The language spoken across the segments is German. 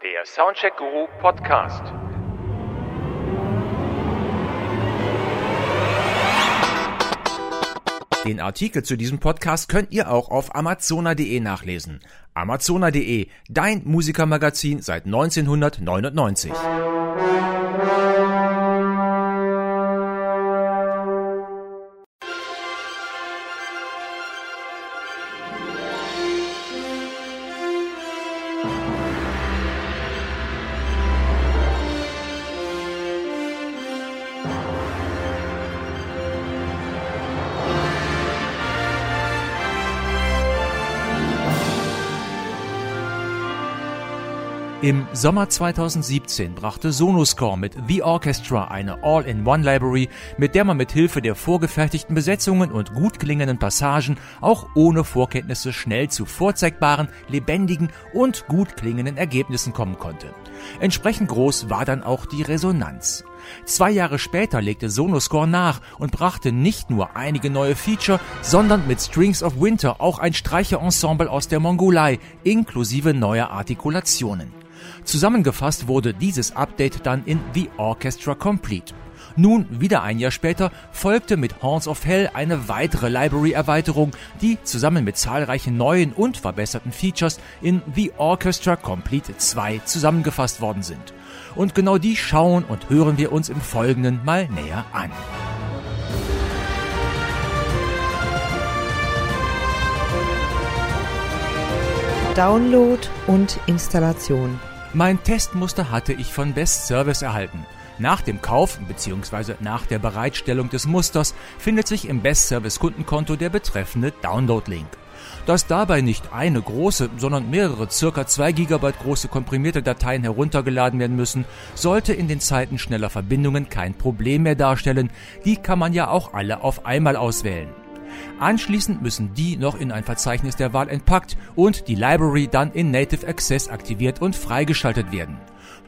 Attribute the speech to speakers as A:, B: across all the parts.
A: Der Soundcheck Guru Podcast.
B: Den Artikel zu diesem Podcast könnt ihr auch auf amazona.de nachlesen. Amazona.de, dein Musikermagazin seit 1999. Im Sommer 2017 brachte Sonoscore mit The Orchestra eine All-in-One-Library, mit der man mit Hilfe der vorgefertigten Besetzungen und gut klingenden Passagen auch ohne Vorkenntnisse schnell zu vorzeigbaren, lebendigen und gut klingenden Ergebnissen kommen konnte. Entsprechend groß war dann auch die Resonanz. Zwei Jahre später legte Sonoscore nach und brachte nicht nur einige neue Feature, sondern mit Strings of Winter auch ein Streicherensemble aus der Mongolei inklusive neuer Artikulationen. Zusammengefasst wurde dieses Update dann in The Orchestra Complete. Nun, wieder ein Jahr später, folgte mit Horns of Hell eine weitere Library-Erweiterung, die zusammen mit zahlreichen neuen und verbesserten Features in The Orchestra Complete 2 zusammengefasst worden sind. Und genau die schauen und hören wir uns im Folgenden mal näher an.
C: Download und Installation.
B: Mein Testmuster hatte ich von Best Service erhalten. Nach dem Kauf bzw. nach der Bereitstellung des Musters findet sich im Best Service Kundenkonto der betreffende Download-Link. Dass dabei nicht eine große, sondern mehrere circa 2 GB große komprimierte Dateien heruntergeladen werden müssen, sollte in den Zeiten schneller Verbindungen kein Problem mehr darstellen. Die kann man ja auch alle auf einmal auswählen. Anschließend müssen die noch in ein Verzeichnis der Wahl entpackt und die Library dann in Native Access aktiviert und freigeschaltet werden.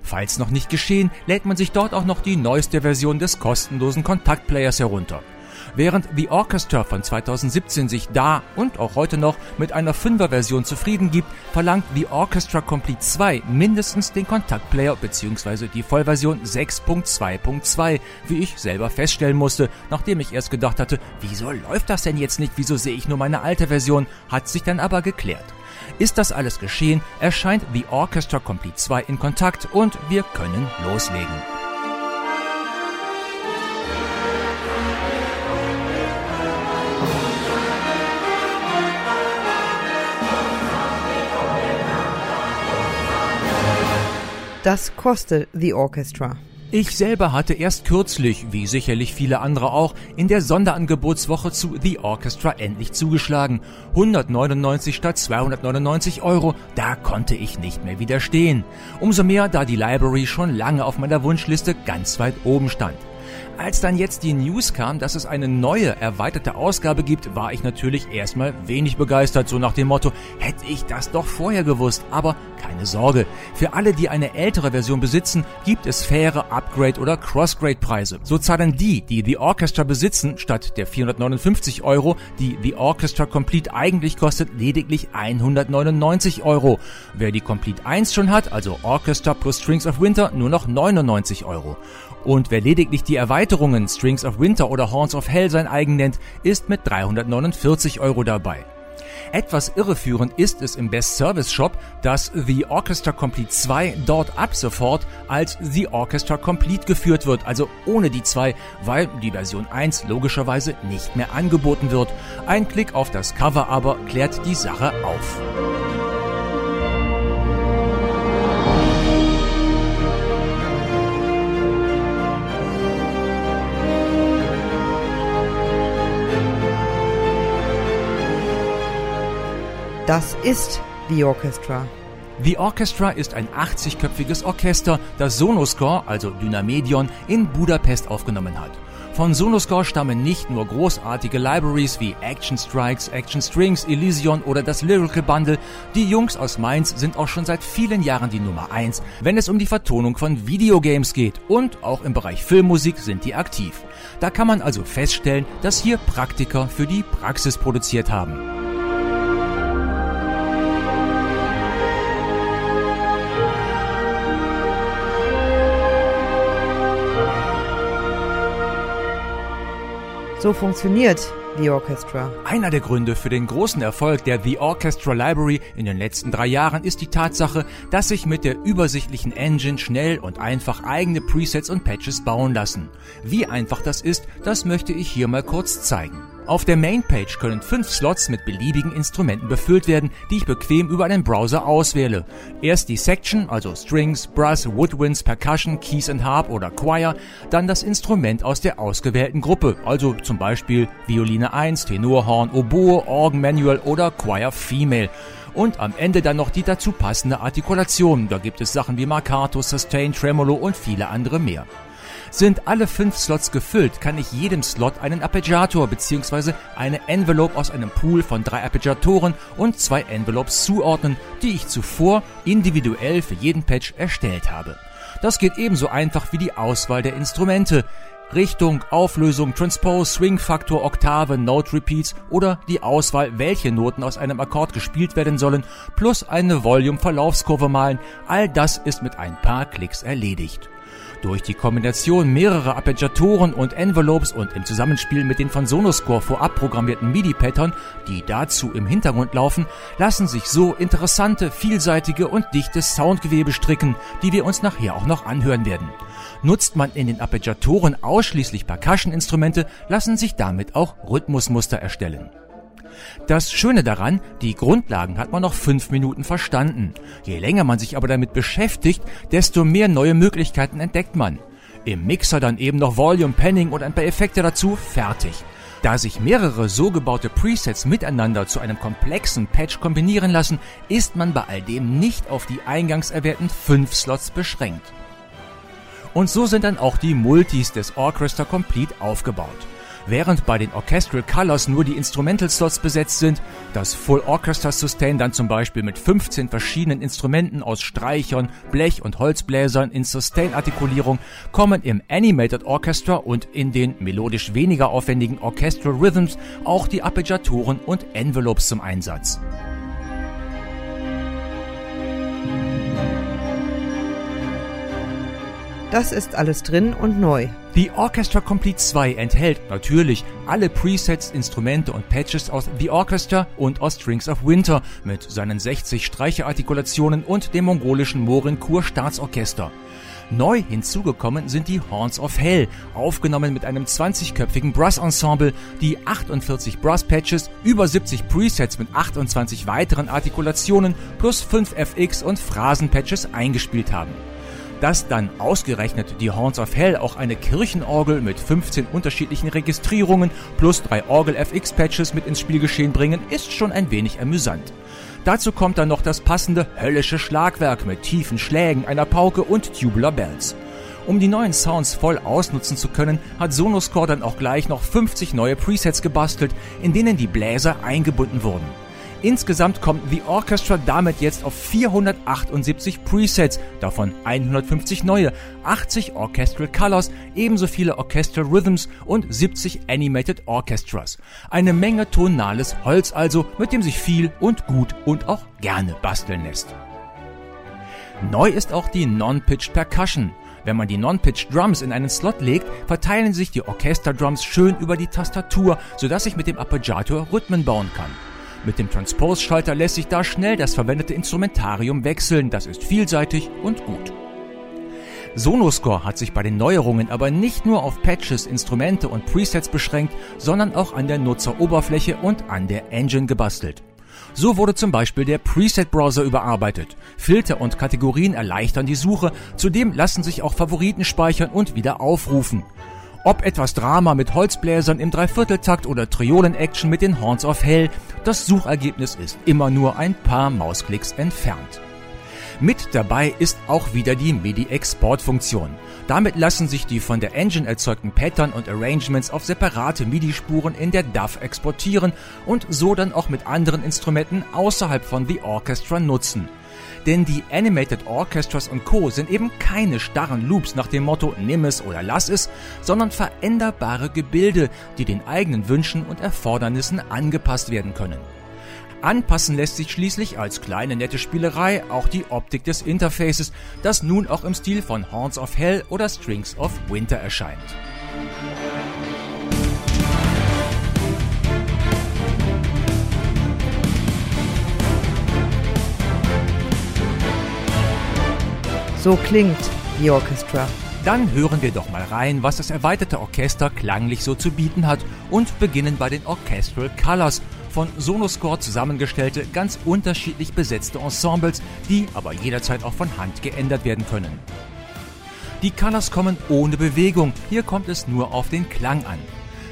B: Falls noch nicht geschehen, lädt man sich dort auch noch die neueste Version des kostenlosen Kontaktplayers herunter. Während The Orchestra von 2017 sich da und auch heute noch mit einer 5er Version zufrieden gibt, verlangt The Orchestra Complete 2 mindestens den Kontaktplayer bzw. die Vollversion 6.2.2, wie ich selber feststellen musste, nachdem ich erst gedacht hatte, wieso läuft das denn jetzt nicht, wieso sehe ich nur meine alte Version, hat sich dann aber geklärt. Ist das alles geschehen, erscheint The Orchestra Complete 2 in Kontakt und wir können loslegen.
C: Das kostet The Orchestra.
B: Ich selber hatte erst kürzlich, wie sicherlich viele andere auch, in der Sonderangebotswoche zu The Orchestra endlich zugeschlagen. 199 statt 299 Euro, da konnte ich nicht mehr widerstehen. Umso mehr, da die Library schon lange auf meiner Wunschliste ganz weit oben stand. Als dann jetzt die News kam, dass es eine neue, erweiterte Ausgabe gibt, war ich natürlich erstmal wenig begeistert, so nach dem Motto, hätte ich das doch vorher gewusst. Aber keine Sorge, für alle, die eine ältere Version besitzen, gibt es faire Upgrade- oder Crossgrade-Preise. So zahlen die, die The Orchestra besitzen, statt der 459 Euro, die The Orchestra Complete eigentlich kostet, lediglich 199 Euro. Wer die Complete 1 schon hat, also Orchestra plus Strings of Winter, nur noch 99 Euro. Und wer lediglich die Erweiterungen Strings of Winter oder Horns of Hell sein eigen nennt, ist mit 349 Euro dabei. Etwas irreführend ist es im Best Service Shop, dass The Orchestra Complete 2 dort ab sofort als The Orchestra Complete geführt wird, also ohne die 2, weil die Version 1 logischerweise nicht mehr angeboten wird. Ein Klick auf das Cover aber klärt die Sache auf.
C: Das ist The Orchestra.
B: The Orchestra ist ein 80-köpfiges Orchester, das Sonoscore, also Dynamedion, in Budapest aufgenommen hat. Von Sonoscore stammen nicht nur großartige Libraries wie Action Strikes, Action Strings, Elysion oder das Lyrical Bundle. Die Jungs aus Mainz sind auch schon seit vielen Jahren die Nummer 1, wenn es um die Vertonung von Videogames geht. Und auch im Bereich Filmmusik sind die aktiv. Da kann man also feststellen, dass hier Praktiker für die Praxis produziert haben.
C: So funktioniert The Orchestra.
B: Einer der Gründe für den großen Erfolg der The Orchestra Library in den letzten drei Jahren ist die Tatsache, dass sich mit der übersichtlichen Engine schnell und einfach eigene Presets und Patches bauen lassen. Wie einfach das ist, das möchte ich hier mal kurz zeigen. Auf der Mainpage können fünf Slots mit beliebigen Instrumenten befüllt werden, die ich bequem über einen Browser auswähle. Erst die Section, also Strings, Brass, Woodwinds, Percussion, Keys and Harp oder Choir, dann das Instrument aus der ausgewählten Gruppe, also zum Beispiel Violine 1, Tenorhorn, Oboe, Organ Manual oder Choir Female und am Ende dann noch die dazu passende Artikulation. Da gibt es Sachen wie Marcato, Sustain, Tremolo und viele andere mehr. Sind alle fünf Slots gefüllt, kann ich jedem Slot einen Arpeggiator bzw. eine Envelope aus einem Pool von drei Arpeggiatoren und zwei Envelopes zuordnen, die ich zuvor individuell für jeden Patch erstellt habe. Das geht ebenso einfach wie die Auswahl der Instrumente. Richtung, Auflösung, Transpose, Swing-Faktor, Oktave, Note Repeats oder die Auswahl, welche Noten aus einem Akkord gespielt werden sollen, plus eine Volume-Verlaufskurve malen, all das ist mit ein paar Klicks erledigt. Durch die Kombination mehrerer Arpeggiatoren und Envelopes und im Zusammenspiel mit den von Sonoscore vorab programmierten MIDI-Pattern, die dazu im Hintergrund laufen, lassen sich so interessante, vielseitige und dichte Soundgewebe stricken, die wir uns nachher auch noch anhören werden. Nutzt man in den Arpeggiatoren ausschließlich Percussion-Instrumente, lassen sich damit auch Rhythmusmuster erstellen. Das Schöne daran, die Grundlagen hat man noch fünf Minuten verstanden. Je länger man sich aber damit beschäftigt, desto mehr neue Möglichkeiten entdeckt man. Im Mixer dann eben noch Volume, Panning und ein paar Effekte dazu, fertig. Da sich mehrere so gebaute Presets miteinander zu einem komplexen Patch kombinieren lassen, ist man bei all dem nicht auf die eingangs erwähnten fünf Slots beschränkt. Und so sind dann auch die Multis des Orchestra Complete aufgebaut. Während bei den Orchestral Colors nur die Instrumental Slots besetzt sind, das Full Orchestra Sustain dann zum Beispiel mit 15 verschiedenen Instrumenten aus Streichern, Blech und Holzbläsern in Sustain-Artikulierung, kommen im Animated Orchestra und in den melodisch weniger aufwendigen Orchestral Rhythms auch die Arpeggiatoren und Envelopes zum Einsatz.
C: Das ist alles drin und neu.
B: Die Orchestra Complete 2 enthält natürlich alle Presets, Instrumente und Patches aus The Orchestra und aus Strings of Winter mit seinen 60 Streicherartikulationen und dem mongolischen Morin Kur Staatsorchester. Neu hinzugekommen sind die Horns of Hell, aufgenommen mit einem 20-köpfigen Brass-Ensemble, die 48 Brass-Patches, über 70 Presets mit 28 weiteren Artikulationen plus 5 FX und Phrasen-Patches eingespielt haben. Dass dann ausgerechnet die Horns of Hell auch eine Kirchenorgel mit 15 unterschiedlichen Registrierungen plus drei Orgel-FX-Patches mit ins Spielgeschehen bringen, ist schon ein wenig amüsant. Dazu kommt dann noch das passende höllische Schlagwerk mit tiefen Schlägen, einer Pauke und Tubular Bells. Um die neuen Sounds voll ausnutzen zu können, hat Sonoscore dann auch gleich noch 50 neue Presets gebastelt, in denen die Bläser eingebunden wurden. Insgesamt kommt The Orchestra damit jetzt auf 478 Presets, davon 150 neue, 80 Orchestral Colors, ebenso viele Orchestral Rhythms und 70 Animated Orchestras. Eine Menge tonales Holz also, mit dem sich viel und gut und auch gerne basteln lässt. Neu ist auch die Non-Pitched Percussion. Wenn man die Non-Pitch Drums in einen Slot legt, verteilen sich die Orchesterdrums schön über die Tastatur, sodass ich mit dem Arpeggiator Rhythmen bauen kann. Mit dem Transpose-Schalter lässt sich da schnell das verwendete Instrumentarium wechseln. Das ist vielseitig und gut. Sonoscore hat sich bei den Neuerungen aber nicht nur auf Patches, Instrumente und Presets beschränkt, sondern auch an der Nutzeroberfläche und an der Engine gebastelt. So wurde zum Beispiel der Preset-Browser überarbeitet. Filter und Kategorien erleichtern die Suche, zudem lassen sich auch Favoriten speichern und wieder aufrufen. Ob etwas Drama mit Holzbläsern im Dreivierteltakt oder Triolen-Action mit den Horns of Hell, das Suchergebnis ist immer nur ein paar Mausklicks entfernt. Mit dabei ist auch wieder die MIDI-Export-Funktion. Damit lassen sich die von der Engine erzeugten Pattern und Arrangements auf separate MIDI-Spuren in der DAW exportieren und so dann auch mit anderen Instrumenten außerhalb von The Orchestra nutzen. Denn die Animated Orchestras und Co. sind eben keine starren Loops nach dem Motto nimm es oder lass es, sondern veränderbare Gebilde, die den eigenen Wünschen und Erfordernissen angepasst werden können. Anpassen lässt sich schließlich als kleine nette Spielerei auch die Optik des Interfaces, das nun auch im Stil von Horns of Hell oder Strings of Winter erscheint.
C: So klingt die Orchestra.
B: Dann hören wir doch mal rein, was das erweiterte Orchester klanglich so zu bieten hat und beginnen bei den Orchestral Colors – von Sonoscore zusammengestellte, ganz unterschiedlich besetzte Ensembles, die aber jederzeit auch von Hand geändert werden können. Die Colors kommen ohne Bewegung, hier kommt es nur auf den Klang an.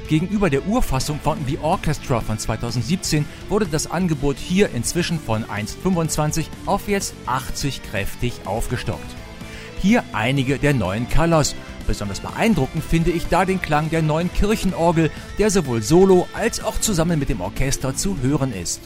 B: Gegenüber der Urfassung von The Orchestra von 2017 wurde das Angebot hier inzwischen von 1,25 auf jetzt 80 kräftig aufgestockt. Hier einige der neuen Colors. Besonders beeindruckend finde ich da den Klang der neuen Kirchenorgel, der sowohl solo als auch zusammen mit dem Orchester zu hören ist.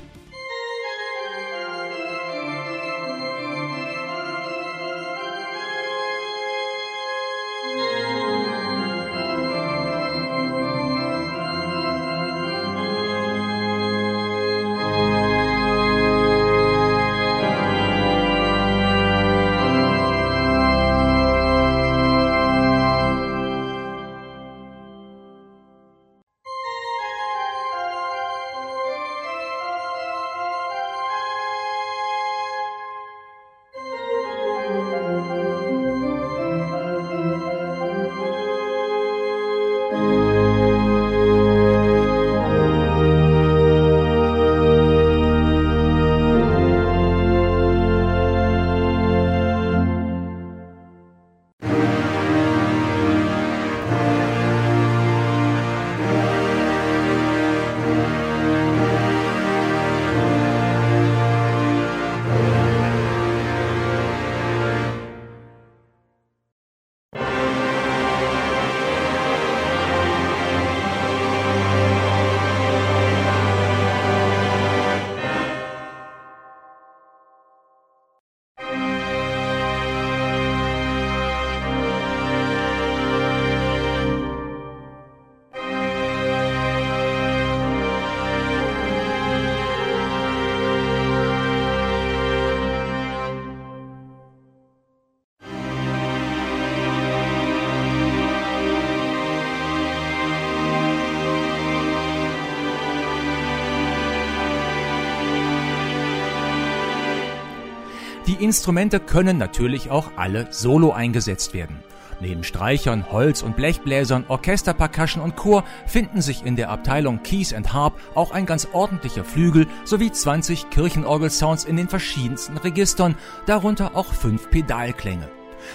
B: Die Instrumente können natürlich auch alle solo eingesetzt werden. Neben Streichern, Holz- und Blechbläsern, Orchester, Percussion und Chor finden sich in der Abteilung Keys and Harp auch ein ganz ordentlicher Flügel sowie 20 Kirchenorgel-Sounds in den verschiedensten Registern, darunter auch fünf Pedalklänge.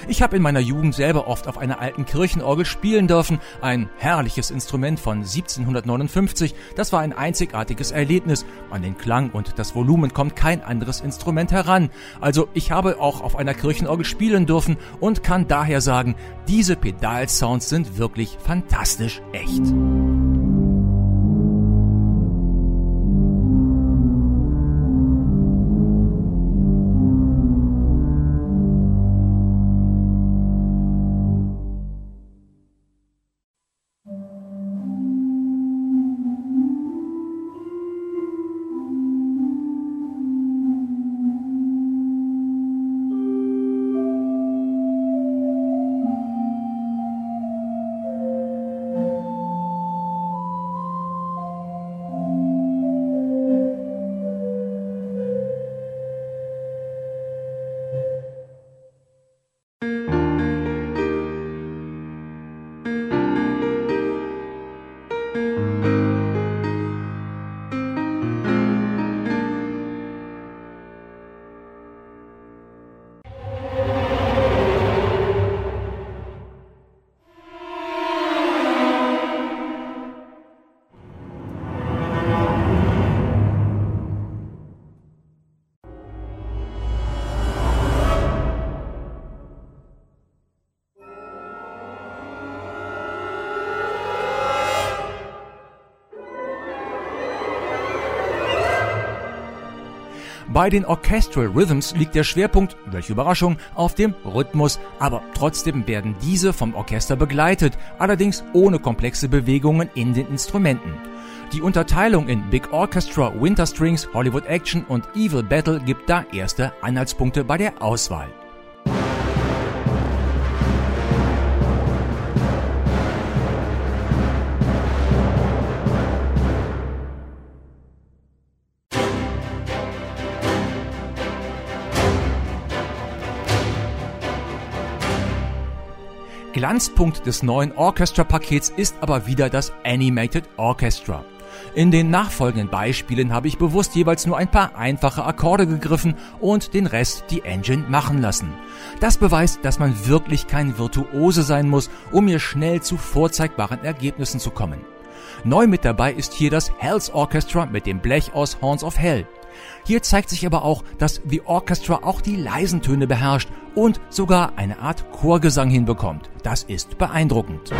B: Ich habe in meiner Jugend selber oft auf einer alten Kirchenorgel spielen dürfen, ein herrliches Instrument von 1759. Das war ein einzigartiges Erlebnis. An den Klang und das Volumen kommt kein anderes Instrument heran. Also ich habe auch auf einer Kirchenorgel spielen dürfen und kann daher sagen, diese Pedalsounds sind wirklich fantastisch echt. Bei den Orchestral Rhythms liegt der Schwerpunkt, welche Überraschung, auf dem Rhythmus, aber trotzdem werden diese vom Orchester begleitet, allerdings ohne komplexe Bewegungen in den Instrumenten. Die Unterteilung in Big Orchestra, Winter Strings, Hollywood Action und Evil Battle gibt da erste Anhaltspunkte bei der Auswahl. Glanzpunkt des neuen Orchestra-Pakets ist aber wieder das Animated Orchestra. In den nachfolgenden Beispielen habe ich bewusst jeweils nur ein paar einfache Akkorde gegriffen und den Rest die Engine machen lassen. Das beweist, dass man wirklich kein Virtuose sein muss, um hier schnell zu vorzeigbaren Ergebnissen zu kommen. Neu mit dabei ist hier das Hells Orchestra mit dem Blech aus Horns of Hell. Hier zeigt sich aber auch, dass The Orchestra auch die leisen Töne beherrscht und sogar eine Art Chorgesang hinbekommt. Das ist beeindruckend.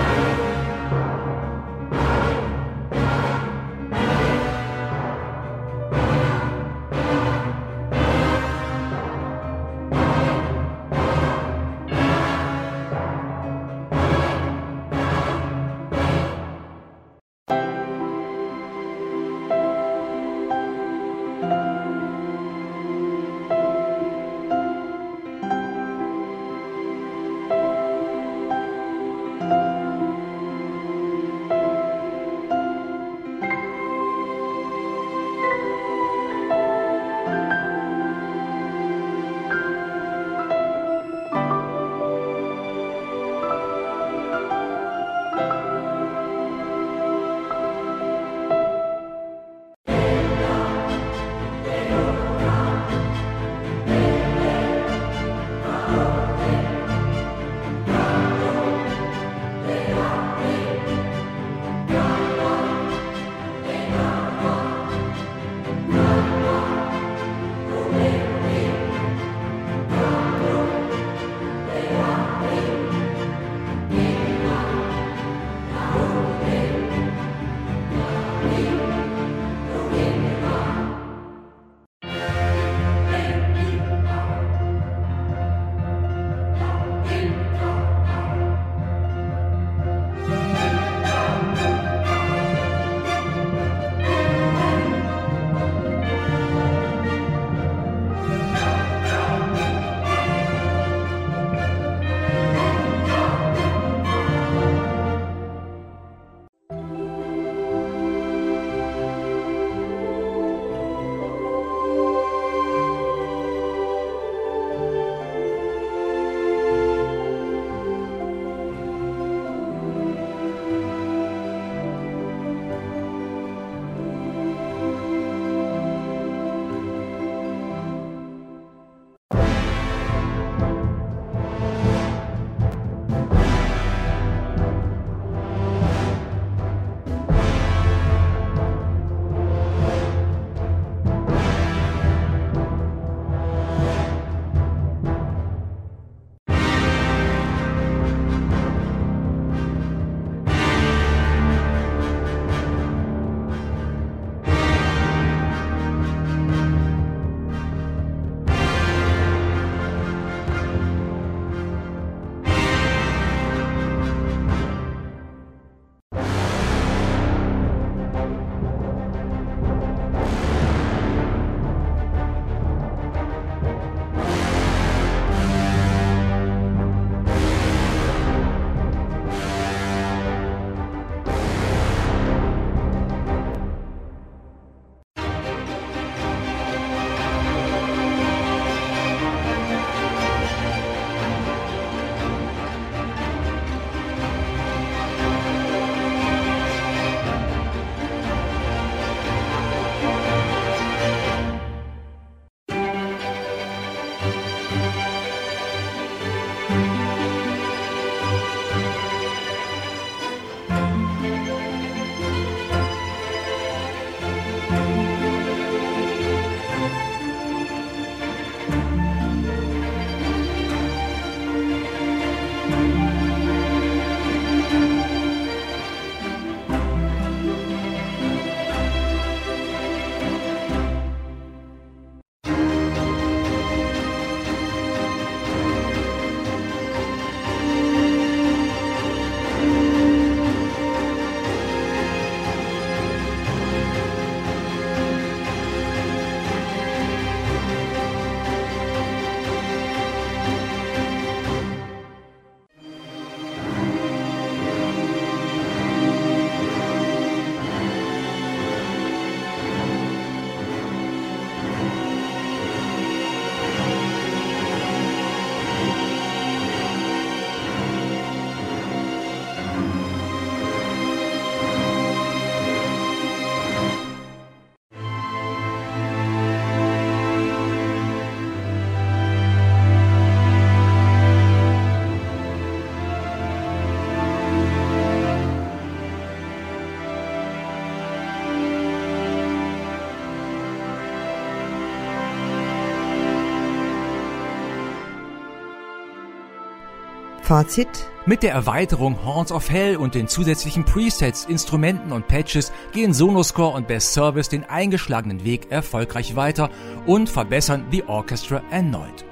C: Fazit?
B: Mit der Erweiterung Horns of Hell und den zusätzlichen Presets, Instrumenten und Patches gehen Sonoscore und Best Service den eingeschlagenen Weg erfolgreich weiter und verbessern The Orchestra erneut.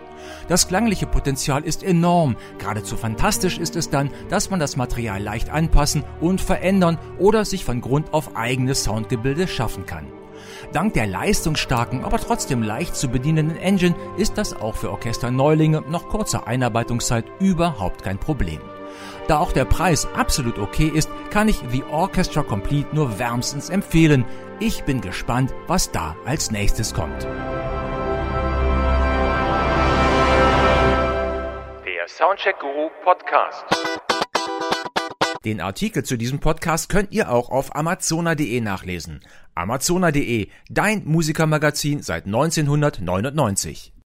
B: Das klangliche Potenzial ist enorm. Geradezu fantastisch ist es dann, dass man das Material leicht anpassen und verändern oder sich von Grund auf eigenes Soundgebilde schaffen kann. Dank der leistungsstarken, aber trotzdem leicht zu bedienenden Engine ist das auch für Orchesterneulinge nach kurzer Einarbeitungszeit überhaupt kein Problem. Da auch der Preis absolut okay ist, kann ich The Orchestra Complete nur wärmstens empfehlen. Ich bin gespannt, was da als nächstes kommt.
A: Der Soundcheck Guru Podcast.
B: Den Artikel zu diesem Podcast könnt ihr auch auf amazona.de nachlesen. Amazona.de, dein Musikermagazin seit 1999.